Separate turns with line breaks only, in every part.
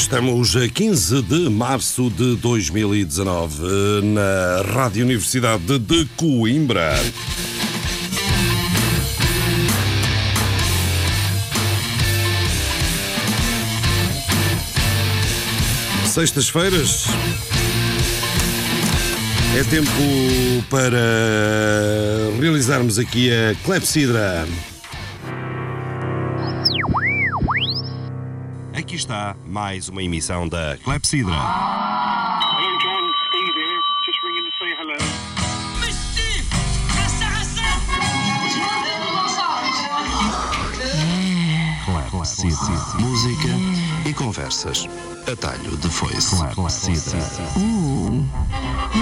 Estamos a 15 de março de 2019 na Rádio Universidade de Coimbra. Sextas-feiras é tempo para realizarmos aqui a Clepsidra. Está mais uma emissão da Clepsidra.
Rasta!
Música e conversas. Atalho de foice.
Ooh, what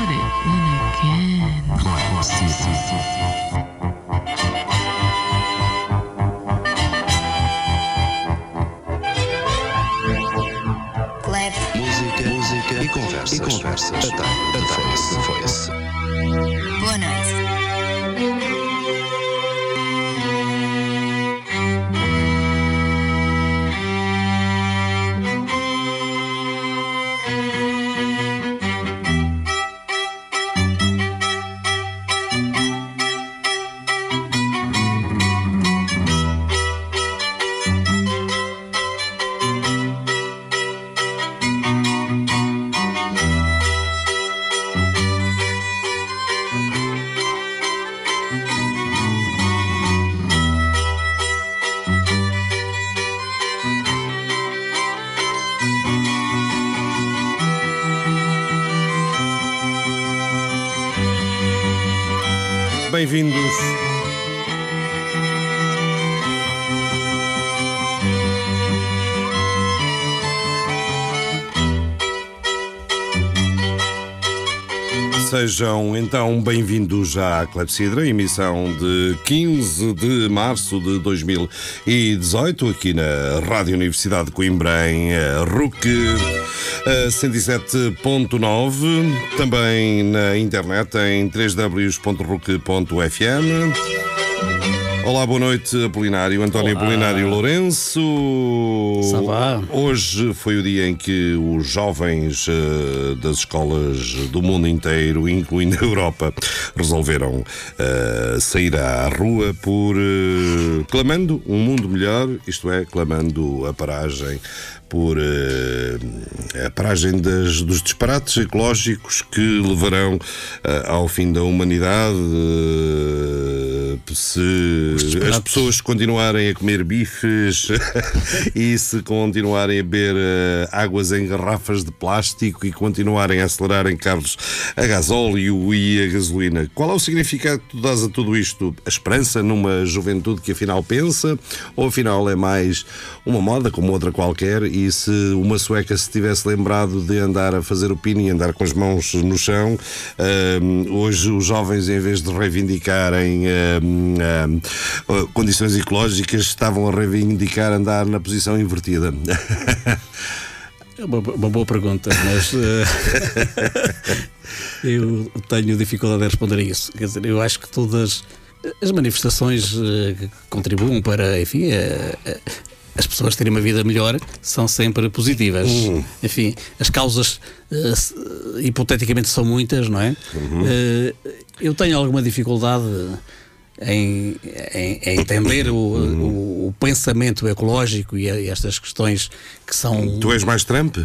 it when again.
Clef.
Conversas. E conversas. Atalho
Sejam então bem-vindos à Clepsidra, emissão de 15 de março de 2018, aqui na Rádio Universidade de Coimbra, em eh, RUC eh, 107.9, também na internet em www.ruc.fm. Olá, boa noite, Apolinário. António
Olá.
Apolinário Lourenço.
Va?
Hoje foi o dia em que os jovens eh, das escolas do mundo inteiro, incluindo a Europa, resolveram eh, sair à rua por eh, clamando um mundo melhor, isto é, clamando a paragem por eh, a paragem das- dos disparates ecológicos que levarão eh, ao fim da humanidade. eh, se as pessoas continuarem a comer bifes e se continuarem a beber eh, águas em garrafas de plástico e continuarem a acelerar em carros a gasóleo e a gasolina. Qual é o significado que tu dás a tudo isto? A esperança numa juventude que afinal pensa? Ou afinal é mais uma moda como outra qualquer? E se uma sueca se tivesse lembrado de andar a fazer o pino e andar com as mãos no chão, hum, hoje os jovens, em vez de reivindicarem hum, hum, condições ecológicas, estavam a reivindicar andar na posição invertida.
É uma, uma boa pergunta, mas eh, eu tenho dificuldade em responder a isso. Quer dizer, eu acho que todas as manifestações eh, que contribuem para, enfim, eh, as pessoas terem uma vida melhor são sempre positivas. Enfim, as causas hipoteticamente são muitas, não é? Eh, eu tenho alguma dificuldade em, em- em entender o, o- o pensamento ecológico e a- e estas questões que são
tu és mais Trump?
Uh,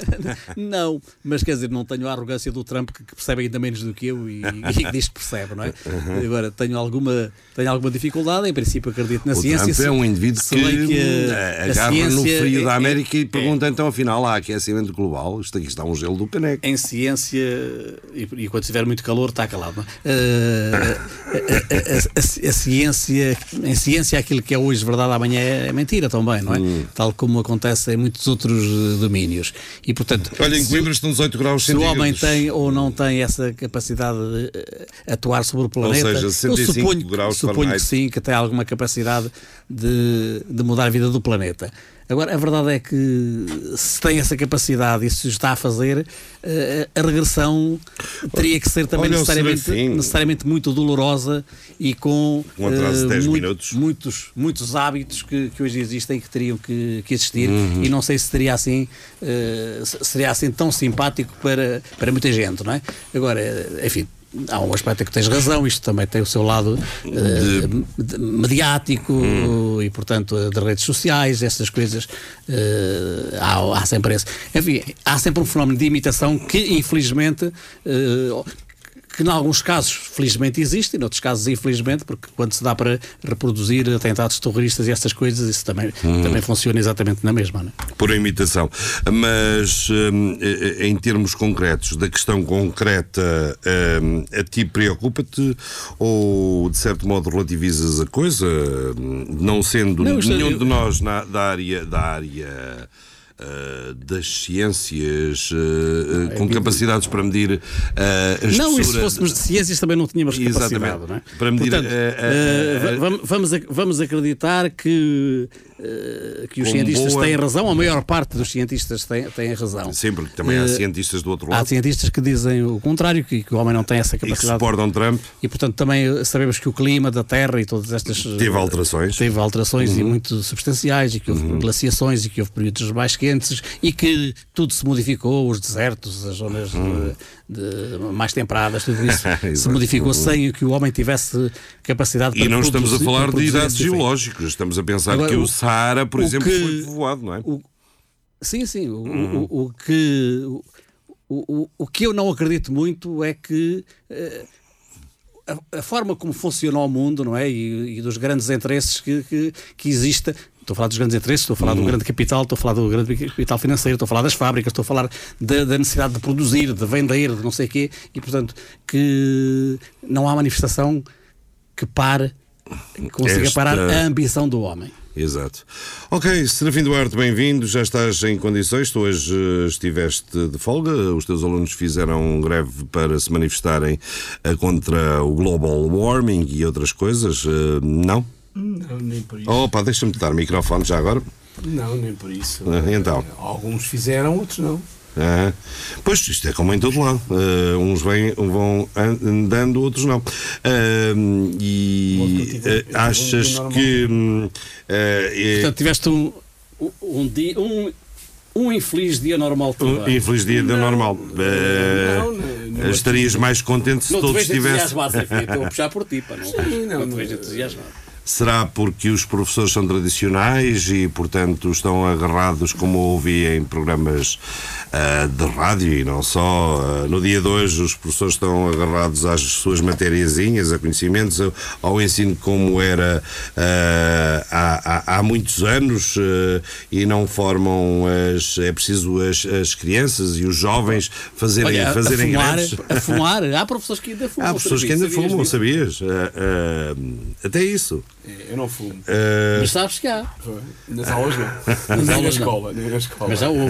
não, mas quer dizer, não tenho a arrogância do Trump que, que percebe ainda menos do que eu e, e diz que percebe, não é? Agora, tenho alguma, tenho alguma dificuldade, em princípio acredito na
O
ciência.
Trump é um indivíduo que
que
eh,
a
agarra no
ciência
frio da
é-
América
é-
e pergunta então afinal há aquecimento global? Isto aqui está um gelo do caneco.
Em ciência, e, e quando tiver muito calor, está calado. não é? Uh, a, a- a- ciência, em ciência, aquilo que é hoje verdade, amanhã é mentira também, não é?
Hum.
Tal como acontece em muitos outros eh, domínios. E portanto,
Olha, em Coimbra estão 18 graus
se o homem tem ou não tem essa capacidade de eh, atuar sobre o planeta,
seja,
eu
65
suponho,
graus
suponho que sim, que tem alguma capacidade de, de mudar a vida do planeta. Agora, a verdade é que se tem essa capacidade e se está a fazer, eh, a regressão teria que ser também necessariamente, necessariamente muito dolorosa e com
Um atraso de 10
muito-
minutos.
muitos, muitos hábitos que, que hoje existem que teriam que, que existir
Uhum.
e não sei se seria assim se- seria assim tão simpático para, para muita gente, não é? Agora, enfim. Há um aspecto em que tens razão, isto também tem o seu lado eh, de- mediático
Hum.
e, portanto, eh, de redes sociais, essas coisas. eh, há, há sempre esse. Enfim, há sempre um fenómeno de imitação que, infelizmente, eh, que em alguns casos felizmente existe, e noutros casos infelizmente, porque quando se dá para reproduzir atentados terroristas e essas coisas, isso também,
Hum.
também funciona exatamente na mesma. Não é?
por imitação. Mas hum, eh, em termos concretos, da questão concreta, hum, a ti preocupa-te ou de certo modo relativizas a coisa, Hum, não sendo
Não,
nenhum
eu-
de nós na- da área da área ah, das ciências ah, com capacidades para medir a
é Não, e se
espessura-
fôssemos de ciências também não tínhamos capacidade,
Exatamente.
não é?
Para medir,
Portanto, va- vamos, vamos acreditar que, que os cientistas
boa-
têm razão, a maior parte dos cientistas tem, tem razão.
Sim, porque também há cientistas do outro
Há
lado
cientistas que dizem o contrário, que, que o homem não tem essa
e que
capacidade.
suportam Trump.
E portanto também sabemos que o clima da Terra e todas estas
Teve alterações. Uhum.
teve alterações e muito substanciais e que houve glaciações e que houve períodos mais quentes e que tudo se modificou, os desertos, as zonas
Uhum.
de- de- mais temperadas, tudo isso se modificou sem que o homem tivesse capacidade
E
para
não estamos a
produzir-
falar de
produzir
idades geológicas, estamos a pensar
Agora,
que o,
o-
Saara, por
o
exemplo,
que-
foi povoado, não é?
O- sim, sim. O,
Uhum.
o, que. O, o, o que eu não acredito muito é que eh, a, a forma como funciona o mundo, não é? E, e dos grandes interesses que, que, que exista. Estou a falar dos grandes interesses, estou a falar
Uhum.
do grande capital, estou a falar do grande capital financeiro, estou a falar das fábricas, estou a falar da, da necessidade de produzir, de vender, de não sei o quê, e portanto que não há manifestação que pare, que consiga
Esta-
parar a ambição do homem.
Exato. Ok, Serafim Duarte, bem-vindo. Já estás em condições. Tu hoje eh, estiveste de folga. Os teus alunos fizeram greve para se manifestarem eh, contra o global warming e outras coisas. Eh, Não?
Não, nem por isso.
Opa, deixa-me dar o microfone já agora.
Não, nem por isso.
Ah, então?
Alguns fizeram, outros não.
Ah, pois, isto é como em todo lado. Ah, uns vêm, vão an- andando, outros não. Ah, e
um
achas que. ah, é-
Portanto, tiveste um, um, dia, um, um infeliz dia normal de
um infeliz dia de normal.
Não, não, não.
estarias mais contente se
Não te
todos
vejo entusiasmado, estou a puxar por ti, pá, não,
Sim, não,
não te
não.
vejo entusiasmado.
Será porque os professores são tradicionais e, portanto, estão agarrados, como ouvi em programas ah, de rádio e não só. ah, no dia de hoje, os professores estão agarrados às suas matériazinhas, a conhecimentos, ao- ao ensino como era ah, há, há- há muitos anos e não formam as. É preciso as, as crianças e os jovens fazerem,
Olha, a, a
fazerem
fumar,
greves.
a fumar, há professores que ainda fumam.
Há pessoas que ainda
sabias
fumam, sabias? Até isso.
É, Eu não fumo.
Ah,
Mas sabes que há.
Nas aulas não. nem na
aulas
na escola.
Mas já houve.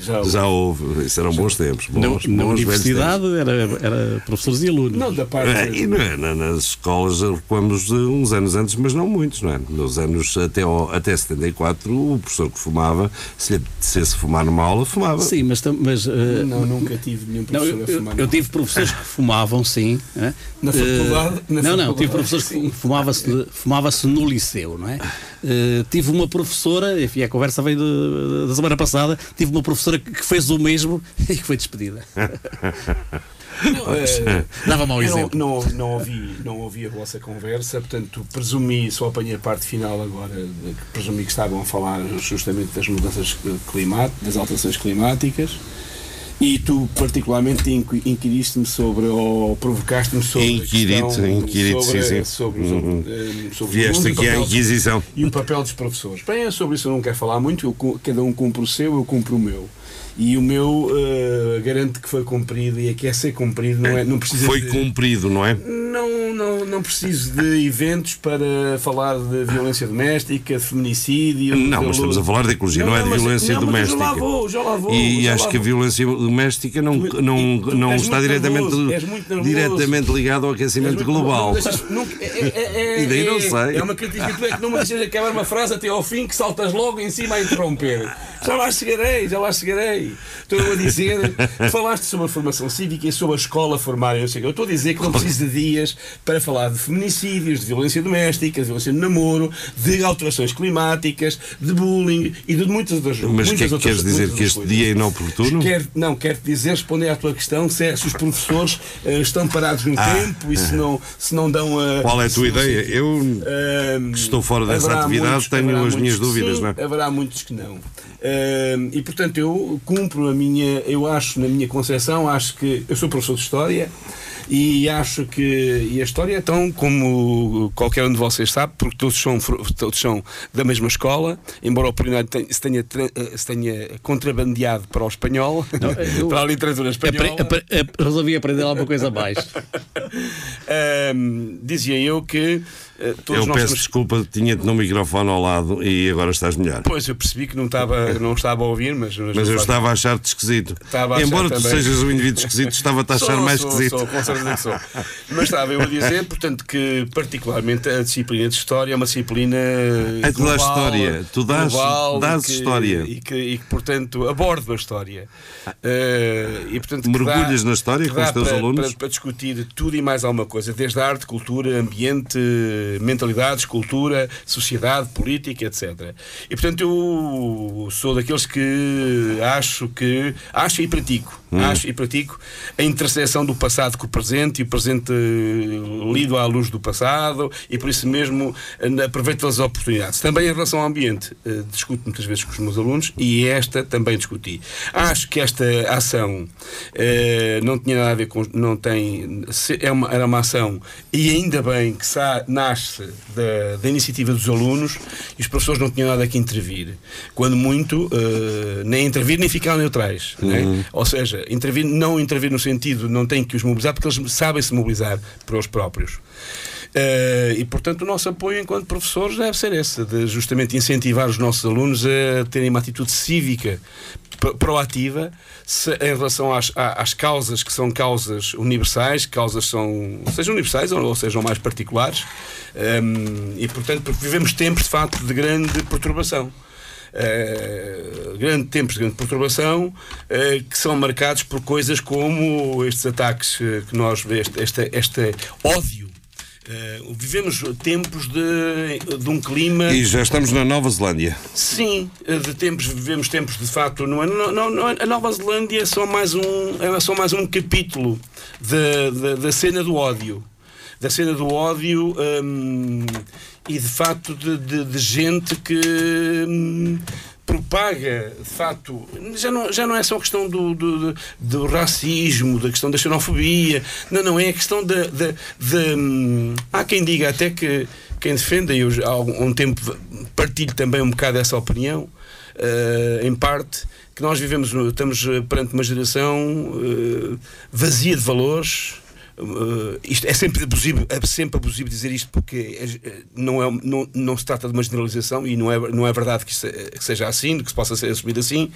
Já houve.
Já houve, isso eram bons tempos.
Na,
Bons,
na
bons
universidade era, era professores e alunos.
Não, da parte.
É, e não é, na- nas escolas recuamos uns anos antes, mas não muitos, não é? Nos anos até, ao- até 74, o professor que fumava, se lhe apetecesse fumar numa aula, fumava.
Sim, mas, mas eh,
Não, nunca tive nenhum
Não,
professor
eu,
a
eu-
fumar.
eu tive professores que fumavam, sim. né?
Na faculdade- na
não, não,
faculdade,
tive professores
sim.
que fumava-se fumava no liceu, não é? Eh, tive uma professora, enfim, a conversa veio de- da semana passada, tive uma professora que fez o mesmo e que foi despedida.
Não, é,
Dava mau
eu não,
exemplo.
não, não, ouvi, não ouvi a vossa conversa, portanto, presumi, só apanhei a parte final agora, presumi que estavam a falar justamente das mudanças climáticas, das alterações climáticas. E tu, particularmente, inqui- inquiriste-me sobre, ou provocaste-me sobre.
Inquirite, inquirite,
sobre,
sim, sim.
Sobre,
Uhum.
sobre, eh, sobre o
Vieste
mundo e o
aqui à Inquisição.
e o papel dos professores. Bem, é sobre isso eu não quero falar muito, eu cada um cumpre o seu, eu cumpro o meu. E o meu eh, garanto que foi cumprido e é que é ser cumprido, não, é, não precisa
Foi
de-
cumprido, não é?
não, não, não preciso de eventos para falar de violência doméstica, de feminicídio.
Não,
de
mas estamos a falar de ecologia, não, é de
mas-
violência
não,
doméstica.
Já lá vou, já lá vou.
E acho que a violência doméstica não,
Tu-
não,
tu
não está diretamente,
nervoso,
diretamente ligado ao aquecimento global.
Não deixas- não- é- é- é-
E daí não sei.
É uma crítica que tu é que não me deixas acabar uma frase até ao fim que saltas logo em cima a interromper. Já lá chegarei, já lá chegarei. Estou eu a dizer, falaste sobre a formação cívica e sobre a escola formar. Eu, sei, eu estou a dizer que não preciso de dias para falar de feminicídios, de violência doméstica, de violência no namoro, de alterações climáticas, de bullying e de muitas outras
Mas o que é que queres dizer? Que este dia é
coisas.
inoportuno?
Quer, não, quero dizer, responder à tua questão, se, é- se os professores eh, estão parados no
Ah.
tempo e se não, se não dão a.
Qual é a tua ideia? Eu que estou fora dessa atividade, tenho
haverá
as minhas
muitos
dúvidas,
sim,
não é?
Haverá muitos que não. E portanto eu cumpro a minha, eu acho na minha concepção, acho que eu sou professor de História e acho que e a história é tão como qualquer um de vocês sabe, porque todos são, todos são da mesma escola, embora o Polinário tenha- se tenha, eh, se tenha contrabandeado para o espanhol,
eu-
para a literatura espanhola.
Apre- apre- ap- resolvi aprender alguma coisa a mais.
Ahm, dizia eu que eh, todos
Eu peço
temos
desculpa, tinha-te no microfone ao lado e agora estás melhor.
Pois, eu percebi que não estava, não estava a ouvir, mas.
Mas eu estava a achar-te esquisito.
Estava a
Embora tu
também.
sejas um indivíduo esquisito, estava-te a achar
Sou,
mais
sou,
esquisito.
Sou, com certeza que sou. Mas estava eu a dizer, portanto, que particularmente a disciplina de História é uma disciplina.
É tu dás história, tu dás-
global,
dás
e que-
história.
E que, e que, portanto, aborda a história. Eh, e, portanto,
Mergulhas
dá-
na história com os teus
para,
alunos?
Para, para discutir tudo e mais alguma coisa, desde arte, cultura, ambiente, mentalidades, cultura, sociedade, política, etc. E portanto eu sou daqueles que acho que acho e pratico,
Hum.
acho e pratico a interseção do passado com o presente e o presente eh, lido à luz do passado e por isso mesmo aproveito as oportunidades. Também em relação ao ambiente, eh, discuto muitas vezes com os meus alunos e esta também discuti. Acho que esta ação eh, não tinha nada a ver com. Não tem, é uma, era uma ação e ainda bem que sa- nasce da, da iniciativa dos alunos e os professores não tinham nada que intervir. Quando muito, eh, nem intervir nem ficar neutrais. né? Ou seja, intervir, não intervir no sentido não tem que os mobilizar porque eles sabem se mobilizar para os próprios. Eh, e portanto o nosso apoio enquanto professores deve ser esse, de justamente incentivar os nossos alunos a terem uma atitude cívica pro- proativa em relação às, às causas que são causas universais, causas são sejam universais ou, ou sejam mais particulares, Ehm, e portanto porque vivemos tempos de facto de grande perturbação. Uh, grande tempos de grande perturbação uh, que são marcados por coisas como estes ataques que nós este, este, este ódio Uh, vivemos tempos de, de um clima
E já estamos na Nova Zelândia.
Sim, de tempos, vivemos tempos de facto. Não é, não, a Nova Zelândia é só mais um, é só mais um capítulo da, da, da cena do ódio. Da cena do ódio hum, e de facto de, de- de gente que hum, propaga de facto. Já não, já não é só a questão do, do, do- racismo, da questão da xenofobia. Não, não, é a questão da. da, da hum, há quem diga até que quem defenda, e eu há algum tempo partilho também um bocado essa opinião, eh, em parte, que nós vivemos, estamos eh, perante uma geração eh, vazia de valores. Eh, isto é sempre abusivo, é sempre abusivo dizer isto porque eh, não, é, não, não se trata de uma generalização e não é, não é verdade que, isso, eh, que seja assim, que se possa ser assumido assim,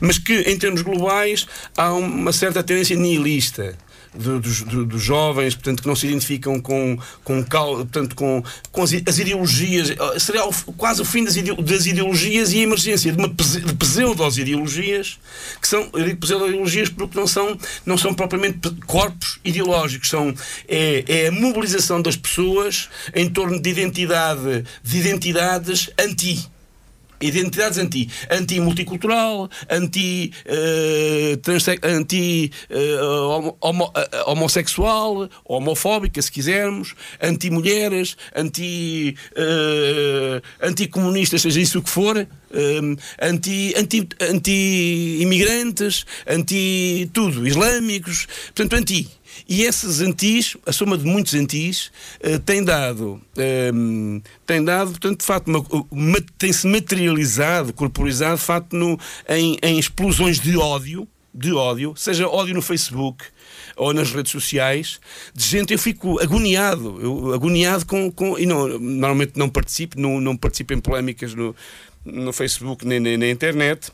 mas que em termos globais há uma certa tendência nihilista do- dos, do- dos jovens, portanto, que não se identificam com, com, portanto, com, com as, as ideologias, eh, seria o quase o fim das, das ideologias e a emergência de, uma de pseudo-ideologias, que são, pseudo-ideologias porque não são, não são propriamente corpos ideológicos, são, é, é a mobilização das pessoas em torno de identidade, de identidades anti. Identidades anti, anti, eh, transe- anti eh, homo- homo- eh, homossexual, homofóbica, se quisermos, anti, eh, anti-comunistas, seja isso o que for, eh, anti, anti, anti-imigrantes, anti-tudo, islâmicos, portanto, anti. E esses antis, a soma de muitos antis, eh, tem dado, ehm, tem dado, portanto, de facto, tem-se materializado, corporizado, de facto, no, em, em explosões de ódio, de ódio, seja ódio no Facebook ou nas redes sociais, de gente, eu fico agoniado, eu, agoniado com, com e não, normalmente não participo, não, não participo em polémicas no, no Facebook nem, nem na internet.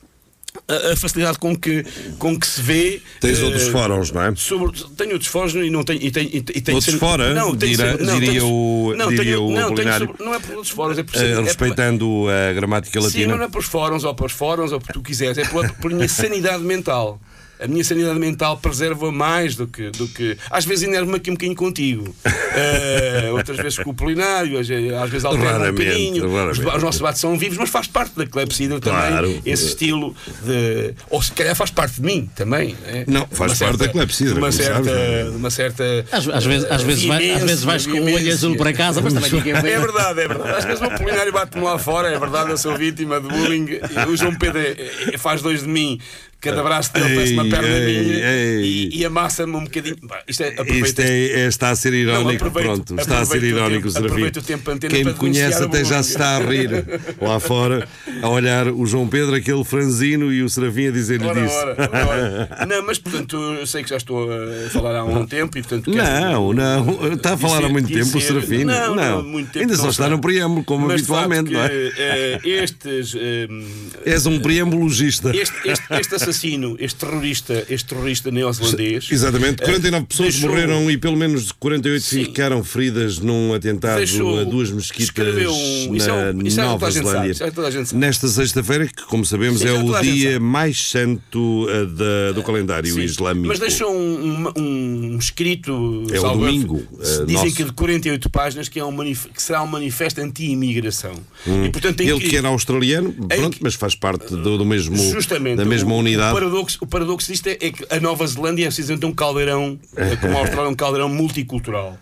A, a facilidade com que, com que se vê.
Tens
eh,
outros fóruns, não é?
Sobre, tenho outros fóruns e não tenho. E tenho, e tenho
Outros fora,
tenho
dira-
sempre-
diria
tenho-
o-
não,
diria
tenho-
o
não, tenho
Apolinário.
sobre- não é por outros fóruns, é por,
Eh,
é por-
respeitando a gramática
Sim,
latina.
não é pelos fóruns ou pelos fóruns ou por tu quiseres, é pela, por minha sanidade mental. A minha sanidade mental preserva mais do que. Do que às vezes enervo-me aqui um bocadinho contigo, Eh, outras vezes com o Polinário, às vezes alterno um bocadinho. Os, os nossos debates são vivos, mas faz parte da clepsidra
Claro.
também. Esse estilo de. Ou se calhar faz parte de mim também. é?
Não, faz
Uma
parte da clepsidra,
Uma certa.
sabes,
Uma certa
Às, às vezes, às, vezes vai- às vezes vais com o olho azul para casa, mas também ninguém vê.
É verdade, é verdade. Às vezes o Polinário bate-me lá fora, é verdade, eu sou vítima de bullying. O João Pedro é- é- faz dois de mim. Cada braço dele parece uma perna
ei,
minha
ei.
e, e amassa-me um bocadinho. Isto é,
Isto
aproveita
é, é- está a ser
Não,
irónico,
aproveito-
pronto, está a ser irónico, Serafim. Quem me conhece até já se está a rir lá fora, a olhar o João Pedro, aquele franzino e o Serafim a dizer-lhe disso.
ora, ora. Não, mas portanto, eu sei que já estou a falar há um tempo e portanto.
Não, não, está a falar há muito tempo o Serafim.
Não, não, muito tempo
Ainda só
não
está no preâmbulo, como
Mas
habitualmente, não é?
que, eh, estes. eh,
És um preambulogista.
Este, este, este assassino, este terrorista, este terrorista neozelandês.
Exatamente, 49
eh,
pessoas
deixou-
morreram e pelo menos 48
Sim.
ficaram feridas num atentado
Deixou-
a duas mesquitas
um- é
na
é que
Nova Zelândia.
é que.
Nesta sexta-feira, que como sabemos
Sim,
é
é o que
dia
sabe.
mais santo eh, da- do calendário
Sim,
islâmico.
Mas deixou um, um- um escrito.
É o
salvo
domingo, eh,
dizem
nosso.
que de 48 páginas que, é um que será um manifesto anti-imigração. E, portanto,
Hum. Ele que era australiano, pronto,
que-
mas faz parte do, do mesmo, da mesma unidade.
O paradoxo, o paradoxo disto é, é que a Nova Zelândia é precisamente um caldeirão, é como a Austrália, um caldeirão multicultural.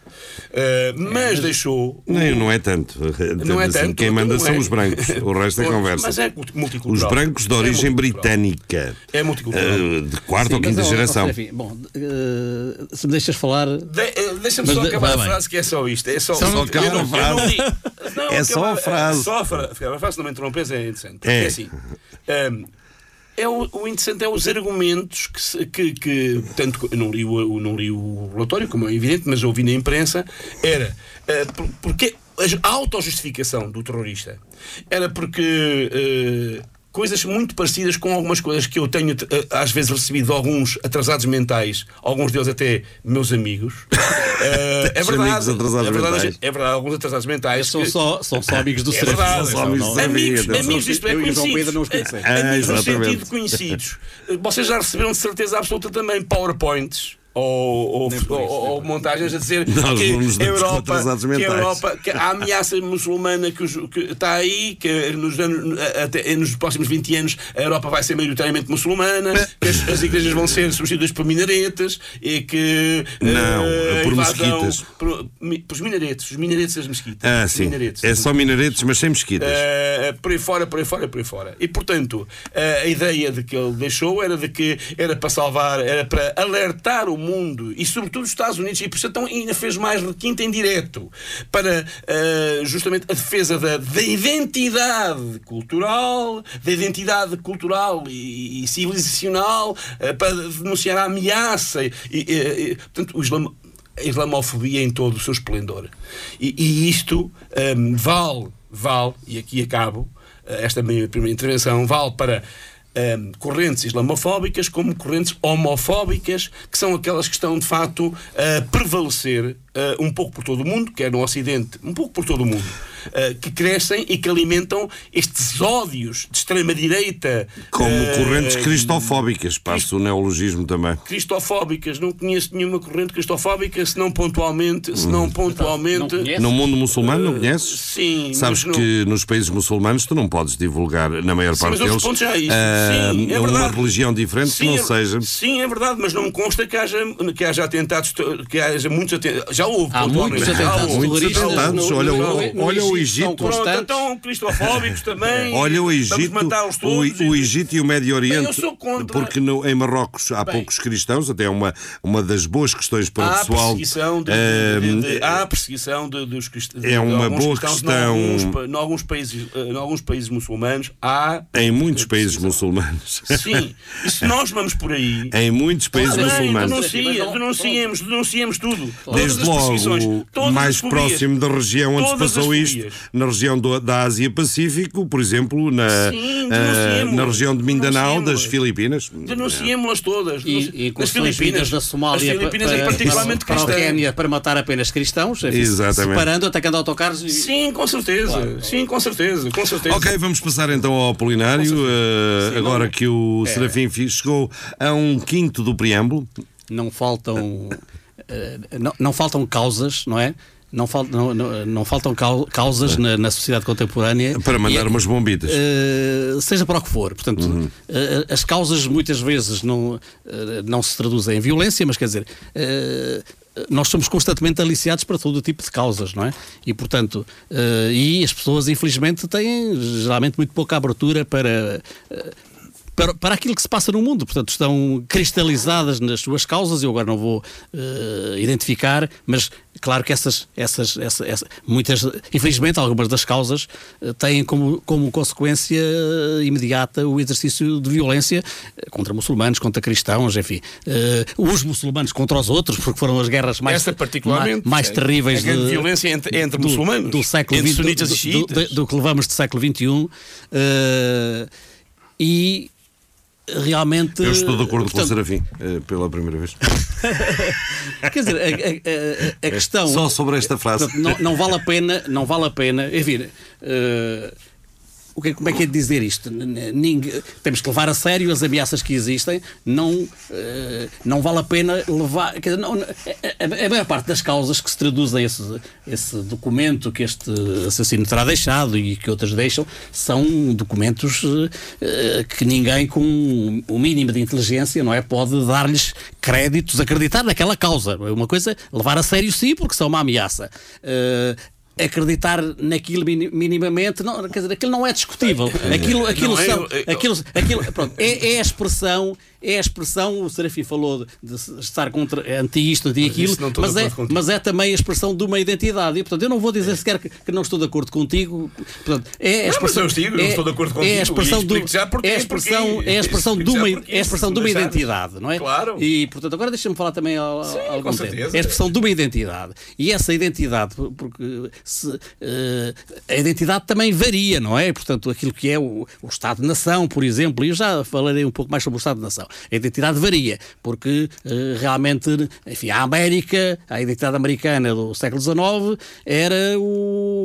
Uh, mas deixou. o-
Nem, não é tanto.
Não é
Assim,
tanto,
Quem manda
não
são
é.
os brancos. O resto é conversa.
Mas é
Os
multicultural.
brancos de
É
origem britânica.
É multicultural.
eh, de quarta ou
Sim,
quinta
mas, ó, ó,
geração.
Serafim, bom, eh, se me deixas falar.
De- Deixa-me só
de-
acabar
vai
a
bem.
frase que é só isto. É só,
Só
eu
acaba
não-
a frase.
não não,
É só a frase.
Só a fra- a frase, se não me interrompes, é interessante.
É.
É assim. ehm, é o, o interessante é os argumentos que, que, que tanto eu não li, o, não li o relatório, como é evidente, mas ouvi na imprensa, era por- porque a autojustificação do terrorista era porque eh, coisas muito parecidas com algumas coisas que eu tenho eh, às vezes recebido de alguns atrasados mentais, alguns deles até meus amigos. Eh, é verdade,
amigos atrasados
é verdade,
mentais.
é verdade, alguns atrasados mentais.
São
que-
só, são só amigos do
é
Serafim.
verdade.
não são,
amigos
não.
do Serafim.
Amigos,
atenção.
amigos, isto é conhecidos.
Não os conhecemos.
É, Amigos no sentido de conhecidos. Vocês já receberam de certeza absoluta também PowerPoints. Ou, ou, ou- ou montagens a dizer
Nós
que a Europa, que a. Europa, que a ameaça muçulmana que, os- que está aí, que nos, anos, até, nos próximos 20 anos a Europa vai ser maioritariamente muçulmana, que as, as igrejas vão ser substituídas por minaretas e que
Não,
eh,
por
a invasão-
mesquitas.
Por, por os minaretes, os minaretes das mesquitas.
Ah, sim.
minaretes.
É só minaretes, mas sem mesquitas.
Uh, por aí fora, por aí fora, por aí fora. E portanto, uh, a ideia de que ele deixou era de que era para salvar, era para alertar o mundo e sobretudo os Estados Unidos, e por isso então ainda fez mais requinte em direto para uh, justamente a defesa da, da identidade cultural, da identidade cultural e, e civilizacional, uh, para denunciar a ameaça. E, e, portanto, o Islã a islamofobia em todo o seu esplendor. E, isto hum, vale, vale, e aqui acabo eh, esta minha primeira intervenção, vale para hum, correntes islamofóbicas como correntes homofóbicas, que são aquelas que estão de facto a prevalecer eh, um pouco por todo o mundo, quer no Ocidente, um pouco por todo o mundo, eh, que crescem e que alimentam estes ódios de extrema-direita.
Como
eh,
correntes cristofóbicas, passo o neologismo também.
cristofóbicas, não conheço nenhuma corrente cristofóbica, senão pontualmente, senão pontualmente.
Não?
No mundo muçulmano, não conheces?
Sim,
Sabes
não-
que nos países muçulmanos tu não podes divulgar, na maior
Sim,
parte deles,
pontos já é isto.
ah,
Sim, é
uma
verdade.
religião diferente que
Sim,
não
é-
seja.
Sim, é verdade, mas não me consta que haja, que haja atentados, que haja muitos atentados. Já houve.
Há muitos atentados terroristas
Olha, o-
no
olha o
Egito,
então, cristofóbicos também.
Olha o
Vamos
Egito, o,
todos.
o Egito e o Médio Oriente,
eu sou contra.
porque no- em Marrocos há poucos cristãos, até é uma, uma das boas questões para o pessoal. eh,
de- há perseguição dos cristãos.
É uma boa questão.
Em alguns, pa- em alguns países, eh, em alguns países muçulmanos há.
em muitos países muçulmanos.
Sim, e se nós vamos por aí.
em muitos países muçulmanos.
denuncia, denunciemos, denunciemos tudo.
Desde logo,
todas
mais
as fobias.
próximo da região onde se
Todas
passou
as
isto, na região do- da Ásia-Pacífico, por exemplo, na,
Sim, denunciemos.
na região de Mindanao, das. Filipinas.
Denunciemos-las todas.
E, e
Nas
incursões
Filipinas.
da Somália
As Filipinas
para,
é particularmente
para, para o. Quénia para matar apenas cristãos, enfim,
Exatamente.
separando, atacando autocarros. E,
Sim, com certeza. Sim, com certeza. Com certeza.
Ok, vamos passar então ao Apolinário. eh, agora que o Serafim Fi- chegou a um quinto do preâmbulo.
não faltam não, não faltam causas, não é? Não, fal, não, não, não faltam cau- causas na, na sociedade contemporânea
Para mandar
E é-
umas bombitas.
eh, seja para o que for. Portanto, eh, as causas muitas vezes não, eh, não se traduzem em violência, mas quer dizer. eh, nós somos constantemente aliciados para todo o tipo de causas, não é? E, portanto, eh, e as pessoas, infelizmente, têm geralmente muito pouca abertura para, eh, para, para aquilo que se passa no mundo. Portanto, estão cristalizadas nas suas causas. Eu agora não vou eh, identificar, mas claro que essas, essas, essa, essa- muitas, infelizmente, algumas das causas eh, têm como, como consequência eh, imediata o exercício de violência contra muçulmanos, contra cristãos, enfim. Os muçulmanos contra os outros, porque foram as guerras mais,
Esta particularmente,
mais, mais
é,
terríveis
a grande
de-
violência entre- entre
do,
muçulmanos,
do século
entre
XX,
sunitas
do,
e xiitas.
do- do que levamos de século XXI. e realmente.
Eu estou de acordo com o
portanto,
Serafim, eh, pela primeira vez.
Quer dizer, a, a- a- a questão.
Só sobre esta frase.
Portanto, não, não vale a pena, não vale a pena. Enfim, eh, o que, é- como é que é de dizer isto? Ninguém- temos que levar a sério as ameaças que existem. Não, eh, não vale a pena levar. Dizer, não- a, a- maior parte das causas que se traduzem esse, esse documento que este assassino terá deixado e que outros deixam são documentos eh, que ninguém com o mínimo de inteligência não é pode dar-lhes créditos, acreditar naquela causa. É uma coisa levar a sério sim, porque são uma ameaça. Acreditar naquilo mini- minimamente, não, quer dizer, aquilo não é discutível. Aquilo, aquilo,
Não
são,
eu- eu-
aquilo, aquilo pronto, é, é a expressão, é a expressão, o Serafim falou de, de estar contra é anti isto, anti aquilo,
não de
mas é, mas é também a expressão de uma identidade. E, portanto, eu não vou dizer sequer que, que não estou de acordo contigo. Portanto, é a
Não, mas
expressão,
eu digo,
é,
estou de acordo
É
contigo,
a expressão, do,
porquê,
é a expressão,
porquê.
é a expressão de uma,
porquê,
é a expressão de uma
deixares.
identidade, não é?
Claro.
E, portanto, agora deixa-me falar também há, há algum
com
tempo.
certeza.
É a expressão de uma identidade. E essa identidade, porque se, eh, a identidade também varia, não é? Portanto, aquilo que é o, o Estado-nação, por exemplo, e eu já falarei um pouco mais sobre o Estado-nação. A identidade varia, porque eh, realmente, enfim, a América, a identidade americana do século XIX era o,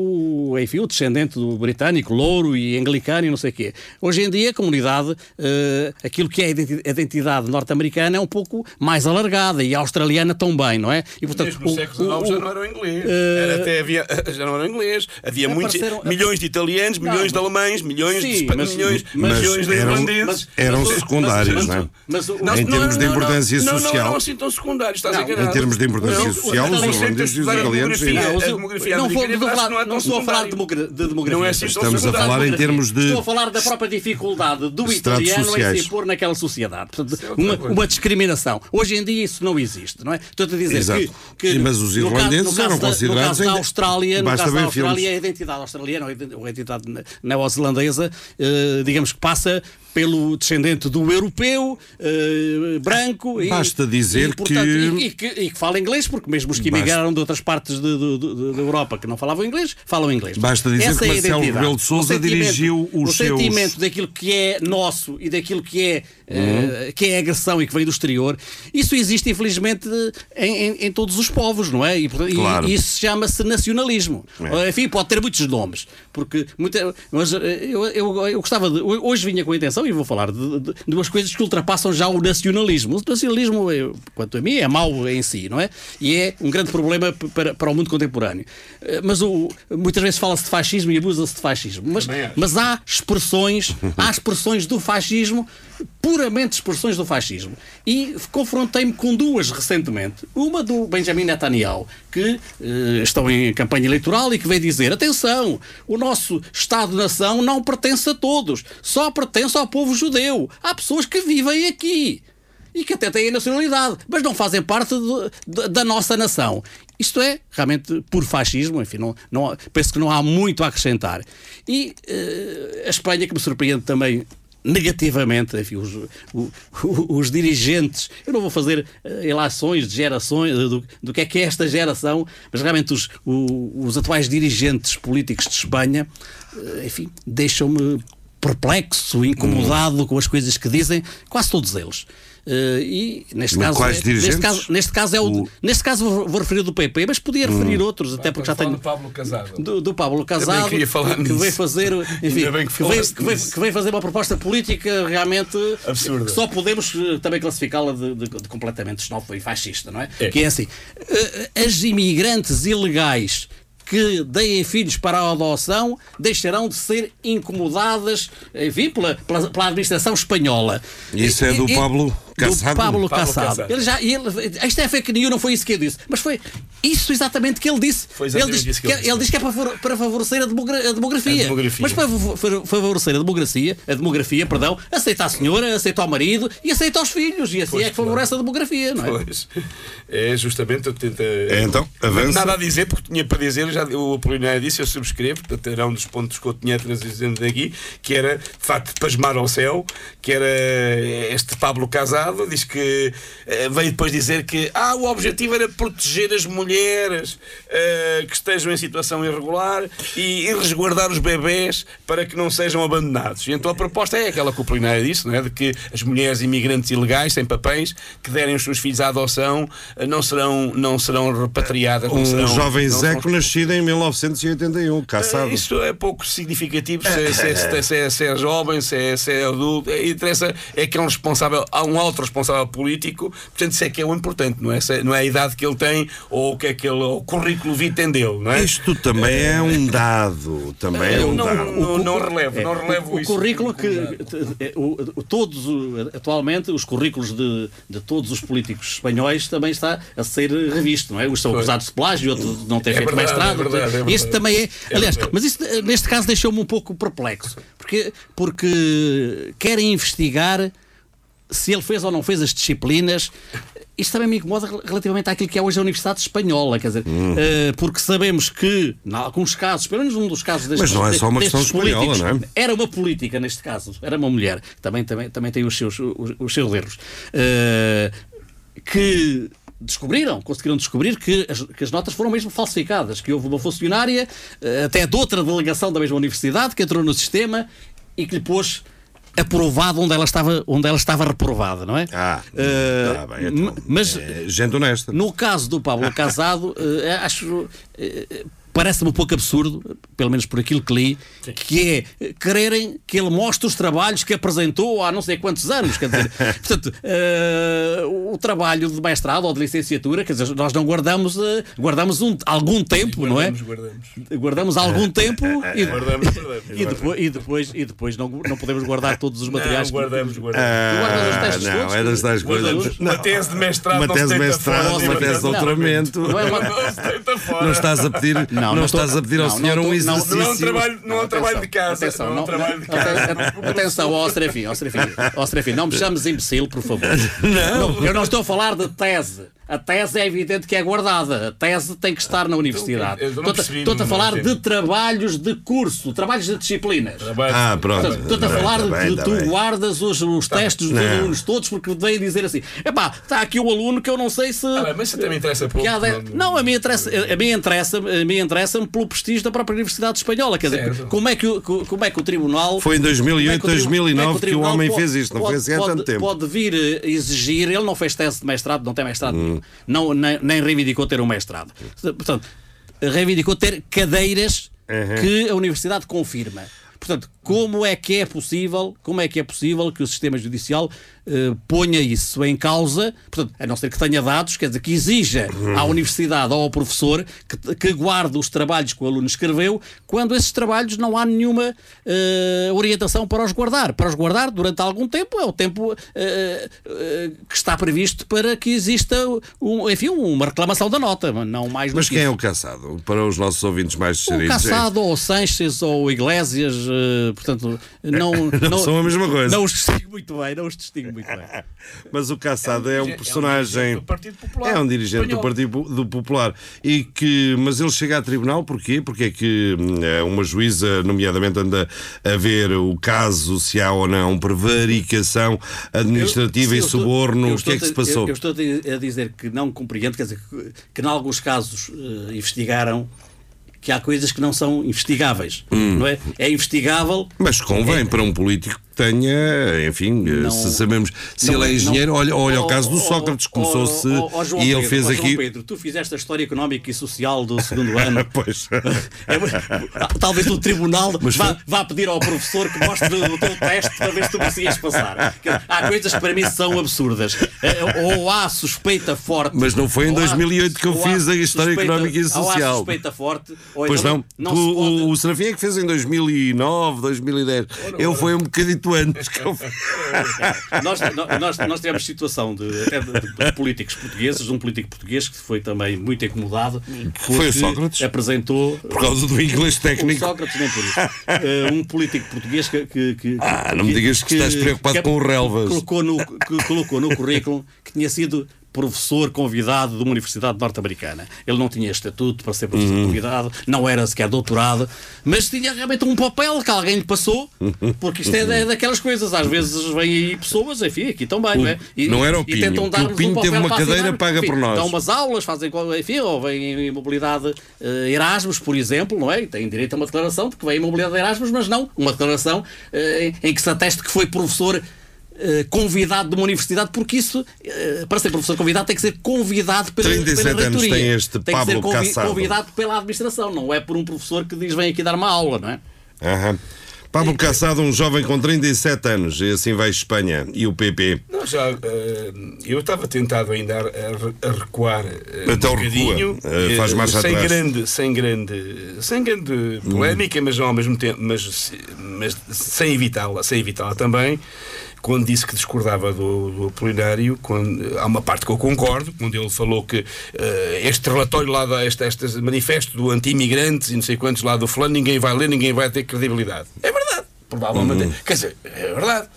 enfim, o descendente do britânico, louro e anglicano e não sei o quê. Hoje em dia, a comunidade, eh, aquilo que é a identi- a identidade norte-americana é um pouco mais alargada e a australiana também, não é? E, portanto,
Mesmo no
o-
século XIX já não era o inglês.
Eh,
Era até havia, já não era o inglês. Havia muitos, milhões de italianos,
Não,
milhões de
mas-
alemães, milhões de
Sim,
espa-
mas-
milhões,
mas
milhões de
eram-
irlandeses.
eram secundários, não é? Em termos de importância
não, Não, não
social.
assim tão secundários, estás
Não,
enganado.
em termos de importância
Não,
social,
não,
os
não, não,
irlandeses e os
não, a
italianos, sim.
demografia-
Não, os-
a demografia
não, vou,
americana
vou
acho
falar,
que não é
não
tão
estou a falar de,
secundário.
Demogra- de demografia.
Não é assim
Estamos a falar em termos de
Estou a falar da própria dificuldade do italiano em
sociais.
se impor naquela sociedade. Portanto,
é
uma, uma discriminação. Hoje em dia isso não existe, não é? Estou a dizer
Exato.
que, que
Sim, mas os irlandeses
caso
eram considerados
No caso da Austrália, no caso da Austrália,
filmes.
a identidade australiana ou a identidade ne- neozelandesa, eh, digamos que passa pelo descendente do europeu, eh, branco. e-
Basta dizer
e, portanto,
que-
E, e que... e que fala inglês, porque mesmo os que
Basta-
emigraram de outras partes da Europa que não falavam inglês, falam inglês.
Basta dizer
Essa
que
é
Marcelo. Rebelo de
O sentimento-
dirigiu os
o
seus-
sentimento daquilo que é nosso e daquilo que é, eh, que é agressão e que vem do exterior, isso existe infelizmente em, em- em todos os povos, não é? E, e-
Claro.
e isso chama-se nacionalismo.
É.
Enfim, pode ter muitos nomes, porque muita, mas eh, eu, eu, eu gostava de. Hoje vinha com a intenção, e vou falar de, de- duas coisas que ultrapassam já o nacionalismo. O nacionalismo, quanto a mim, é mau em si, não é? E é um grande problema para, para o mundo contemporâneo. Eh, Mas o, muitas vezes fala-se de fascismo e abusa-se de fascismo. Mas, mas há expressões, há expressões do fascismo puramente expressões do fascismo. E confrontei-me com duas recentemente. Uma do Benjamin Netanyahu, que eh, estão em campanha eleitoral e que veio dizer: atenção, o nosso Estado-nação não pertence a todos, só pertence ao povo judeu. Há pessoas que vivem aqui e que até têm a nacionalidade, mas não fazem parte do- da- da nossa nação. Isto é realmente por fascismo, enfim, não, não, penso que não há muito a acrescentar. E eh, a Espanha, que me surpreende também negativamente, enfim, os, o- o- os dirigentes, eu não vou fazer eh, ilações de gerações, eh, do, do que é que é esta geração, mas realmente os, os atuais dirigentes políticos de Espanha, eh, enfim, deixam-me perplexo, incomodado com as coisas que dizem, quase todos eles. Eh, e neste
Mas
caso,
quais
é,
dirigentes?
neste caso, neste caso é o,
O-
neste caso vou, vou referir do PP, mas podia referir outros, até porque já tenho
do Pablo Casado.
do, do Pablo Casado
queria falar
que
nisso.
veio fazer enfim,
que
que, veio, que, veio, que veio fazer uma proposta política realmente
Absurda.
que só podemos eh, também classificá-la de, de- de completamente xenófoba e fascista, não é?
É.
Que é assim, eh, as imigrantes ilegais que deem filhos para a adoção deixarão de ser incomodadas, enfim, pela, pela, pela administração espanhola.
Isso é do
E- e-
Pablo Casado?
Do Pablo,
Pablo
Casado.
Casado.
Ele já, ele, isto é fake news, não foi isso que ele disse, mas foi isso exatamente que ele disse.
Foi
ele,
isso que ele
que-
disse.
ele diz que é para, para favorecer a, demogra- a demografia.
A demografia.
Mas para fa- fa- favorecer a demografia, a demografia, perdão, aceita a senhora, aceita o marido e aceita os filhos. E assim
Pois,
é que favorece a demografia, não é?
Pois. É justamente eu tento.
então, avança.
Nada a dizer, porque tinha para dizer, já o Apolinário disse, eu subscrevo, portanto era um dos pontos que eu tinha trazendo daqui, que era de facto pasmar ao céu, que era este Pablo Casado, diz que eh, veio depois dizer que ah, o objetivo era proteger as mulheres eh, que estejam em situação irregular e, e resguardar os bebés para que não sejam abandonados. E então a proposta é aquela que o Apolinário disse, não é? de que as mulheres imigrantes ilegais, sem papéis, que derem os seus filhos à adoção, eh, não serão, não serão repatriadas. não
Um
serão-
jovem
não
Zeco
serão-
nascido em 1981, caçado.
Eh, Isso é pouco significativo se, é- se, é- se, é- se é- se é jovem, se é, se é adulto. Interessa é que é um responsável, há um alto responsável político, portanto, isso é que é o importante, não é, Se- não é a idade que ele tem ou o que é que ele, o currículo vitae dele, não é?
Isto também é um dado. Também é um
não,
dado.
não, não relevo,
É,
não relevo
o, o
isso.
currículo que eh, o- o- todos o- atualmente os currículos de, de todos os políticos espanhóis também está a ser revisto, não é? Uns são acusados de plágio, outros de não ter
É
feito
verdade,
mestrado.
é verdade, é verdade.
Também é.
É
Aliás, mas isso eh, neste caso deixou-me um pouco perplexo, porque porque querem investigar se ele fez ou não fez as disciplinas. Isto também me incomoda rel- relativamente àquilo que é hoje a Universidade Espanhola, quer dizer,
Hum.
eh, porque sabemos que, em alguns casos, pelo menos um dos casos destes,
Mas não é só uma questão espanhola, não é?
Era uma política neste caso, era uma mulher, também, também, também tem os seus, os, os seus erros, eh, que descobriram, conseguiram descobrir que as, que as notas foram mesmo falsificadas, que houve uma funcionária, eh, até de outra delegação da mesma universidade, que entrou no sistema e que lhe pôs aprovado onde ela estava, onde ela estava reprovada, não é?
Ah,
Eh,
tá bem, então,
mas
é gente honesta.
no caso do Pablo Casado, eh, acho. Parece-me um pouco absurdo, pelo menos por aquilo que li, que é quererem que ele mostre os trabalhos que apresentou há não sei quantos anos. Quer dizer, portanto, eh, o trabalho de mestrado ou de licenciatura, quer dizer, nós não guardamos, eh, guardamos um, algum tempo, não é?
Guardamos, guardamos.
Guardamos algum tempo e,
Guardamos, guardamos.
e depois, e depois, e depois não, não podemos guardar todos os materiais.
Não, guardamos, guardamos.
Tu guardas os testes
Ah, não,
todos?
é das tais
Guardamos.
coisas.
Uma tese de mestrado
Uma
não
tese
se
de mestrado, uma
não,
tese de
não,
doutoramento.
Não é
Não fora.
Não estás a pedir, não,
Não, não
estás a pedir ao
não,
senhor
não
um exercício.
Não é um trabalho, não é um trabalho de casa.
Atenção,
não é um
não,
trabalho de
não,
casa.
aten- atenção, ó Serafim, ó Serafim, não me chames imbecil, por favor. Não. Eu não estou a falar de tese. A tese é evidente que é guardada. A tese tem que estar na universidade.
eu não
Estou-te a falar de trabalhos de curso, trabalhos de disciplinas.
Ah, pronto.
Estou-te a
Tá
falar
tá
de
bem,
que
tá
tu
bem.
guardas os, os testes dos alunos todos porque vêm dizer assim: epá, está aqui o aluno que eu não sei se.
Ah, mas isso também interessa pouco.
Que há de- Não, a mim interessa, a mim interessa, a mim interessa pelo prestígio da própria Universidade Espanhola. Quer dizer,
Certo.
como é, que, o- como é que o Tribunal.
Foi em 2008,
como é que o tri-
2009
como é
que o
Tribunal
homem
pode-
fez isto, não foi
pode-
assim há tanto tempo.
Pode vir exigir, ele não fez tese de mestrado, não tem mestrado não, nem, nem reivindicou ter um mestrado. Portanto, reivindicou ter cadeiras
Uhum.
que a Universidade confirma. Portanto, como é que é possível, como é que é possível que o sistema judicial eh, ponha isso em causa, portanto, a não ser que tenha dados, quer dizer, que exija à universidade ou ao professor que, que guarde os trabalhos que o aluno escreveu, quando esses trabalhos não há nenhuma eh, orientação para os guardar. Para os guardar durante algum tempo é o tempo eh, que está previsto para que exista, um, enfim, uma reclamação da nota, não mais do
Mas
que
quem é
isso.
o caçado? Para os nossos ouvintes mais
O
distraídos.
Caçado ou Sanches ou Iglesias, portanto, não,
Não são a mesma coisa.
Não os distingo muito bem, não os distingo muito bem.
Mas o Caçado é um,
dirigente- é um
personagem.
dirigente do Partido Popular
É um dirigente do. Partido do Popular. E que, mas ele chega a tribunal porquê? Porque é que hum, é, uma juíza, nomeadamente, anda a ver o caso, se há ou não prevaricação administrativa
Eu-
e
eu estou-
suborno. O que é que se passou?
Eu, eu estou a di- a dizer que não compreendo, quer dizer, que, que em alguns casos eh, investigaram que há coisas que não são investigáveis,
Hum.
não é? É investigável.
Mas convem para um político tenha, enfim,
Não-
se sabemos se
não-
ele é engenheiro,
não-
olha, olha o
Oh,
caso do
oh,
Sócrates,
oh,
começou-se
oh, oh,
e ele fez aqui.
Pedro, tu fizeste a história económica e social do segundo ano.
Pois.
É, talvez o tribunal
Mas
vá, vá pedir ao professor que mostre o teu teste para ver se tu conseguias passar. Há coisas que para mim são absurdas. Eh, Ou há suspeita forte.
Mas não foi em
ou há-
2008 que eu fiz a história
suspeita-
económica e
Ou há
social.
suspeita forte. Ou
Pois
então
não, o,
pode-
o, o Serafim é que fez em 2009, 2010. Eu foi um bocadito antes que eu
nós, nós, nós tivemos situação de, de, de- políticos portugueses, de um político português que foi também muito incomodado.
foi o Sócrates?
apresentou.
Por causa do inglês
O
técnico.
Sócrates, nem por isso. Eh, um político português que. que- que-
Ah, não me digas que estás preocupado com o relvas.
Colocou no, que colocou no currículo que tinha sido professor convidado de uma universidade norte-americana. Ele não tinha estatuto para ser professor
Uhum.
convidado, não era sequer doutorado, mas tinha realmente um papel que alguém lhe passou, porque isto é, da- daquelas coisas. Às vezes vêm aí pessoas, enfim, aqui também, não é? E,
não era o
e
Pinho,
tentam
que o Pinho
um
teve uma cadeira
assinar.
paga
Enfim,
por nós.
Dão umas aulas, fazem, enfim, ou vêm em mobilidade eh, Erasmus, por exemplo, não é? E Têm direito a uma declaração de que vem em mobilidade Erasmus, mas não uma declaração eh, em que se ateste que foi professor convidado de uma universidade, porque isso, eh, para ser professor convidado, tem que ser convidado pela,
37
pela
anos
reitoria.
tem este
tem que
Pablo
ser convi-
Cassado.
convidado pela administração, não é por um professor que diz vem aqui dar uma aula, não é?
Aham. Pablo Cassado, um jovem com 37 anos, e assim vai Espanha. E o PP?
Não, já, eh, eu estava tentado ainda a, a- a recuar eh,
Então
um
recua,
bocadinho,
eh, faz
eh,
marcha
sem
atrás.
grande, sem grande, sem grande polémica, mas ao mesmo tempo, mas, mas sem evitá-la, sem evitá-la também. Quando disse que discordava do, do Apolinário, quando, há uma parte que eu concordo, quando ele falou que eh, este relatório lá, da, este, este manifesto do anti-imigrantes e não sei quantos lá do fulano, ninguém vai ler, ninguém vai ter credibilidade. É verdade, provavelmente.
Uhum.
Quer dizer, é verdade.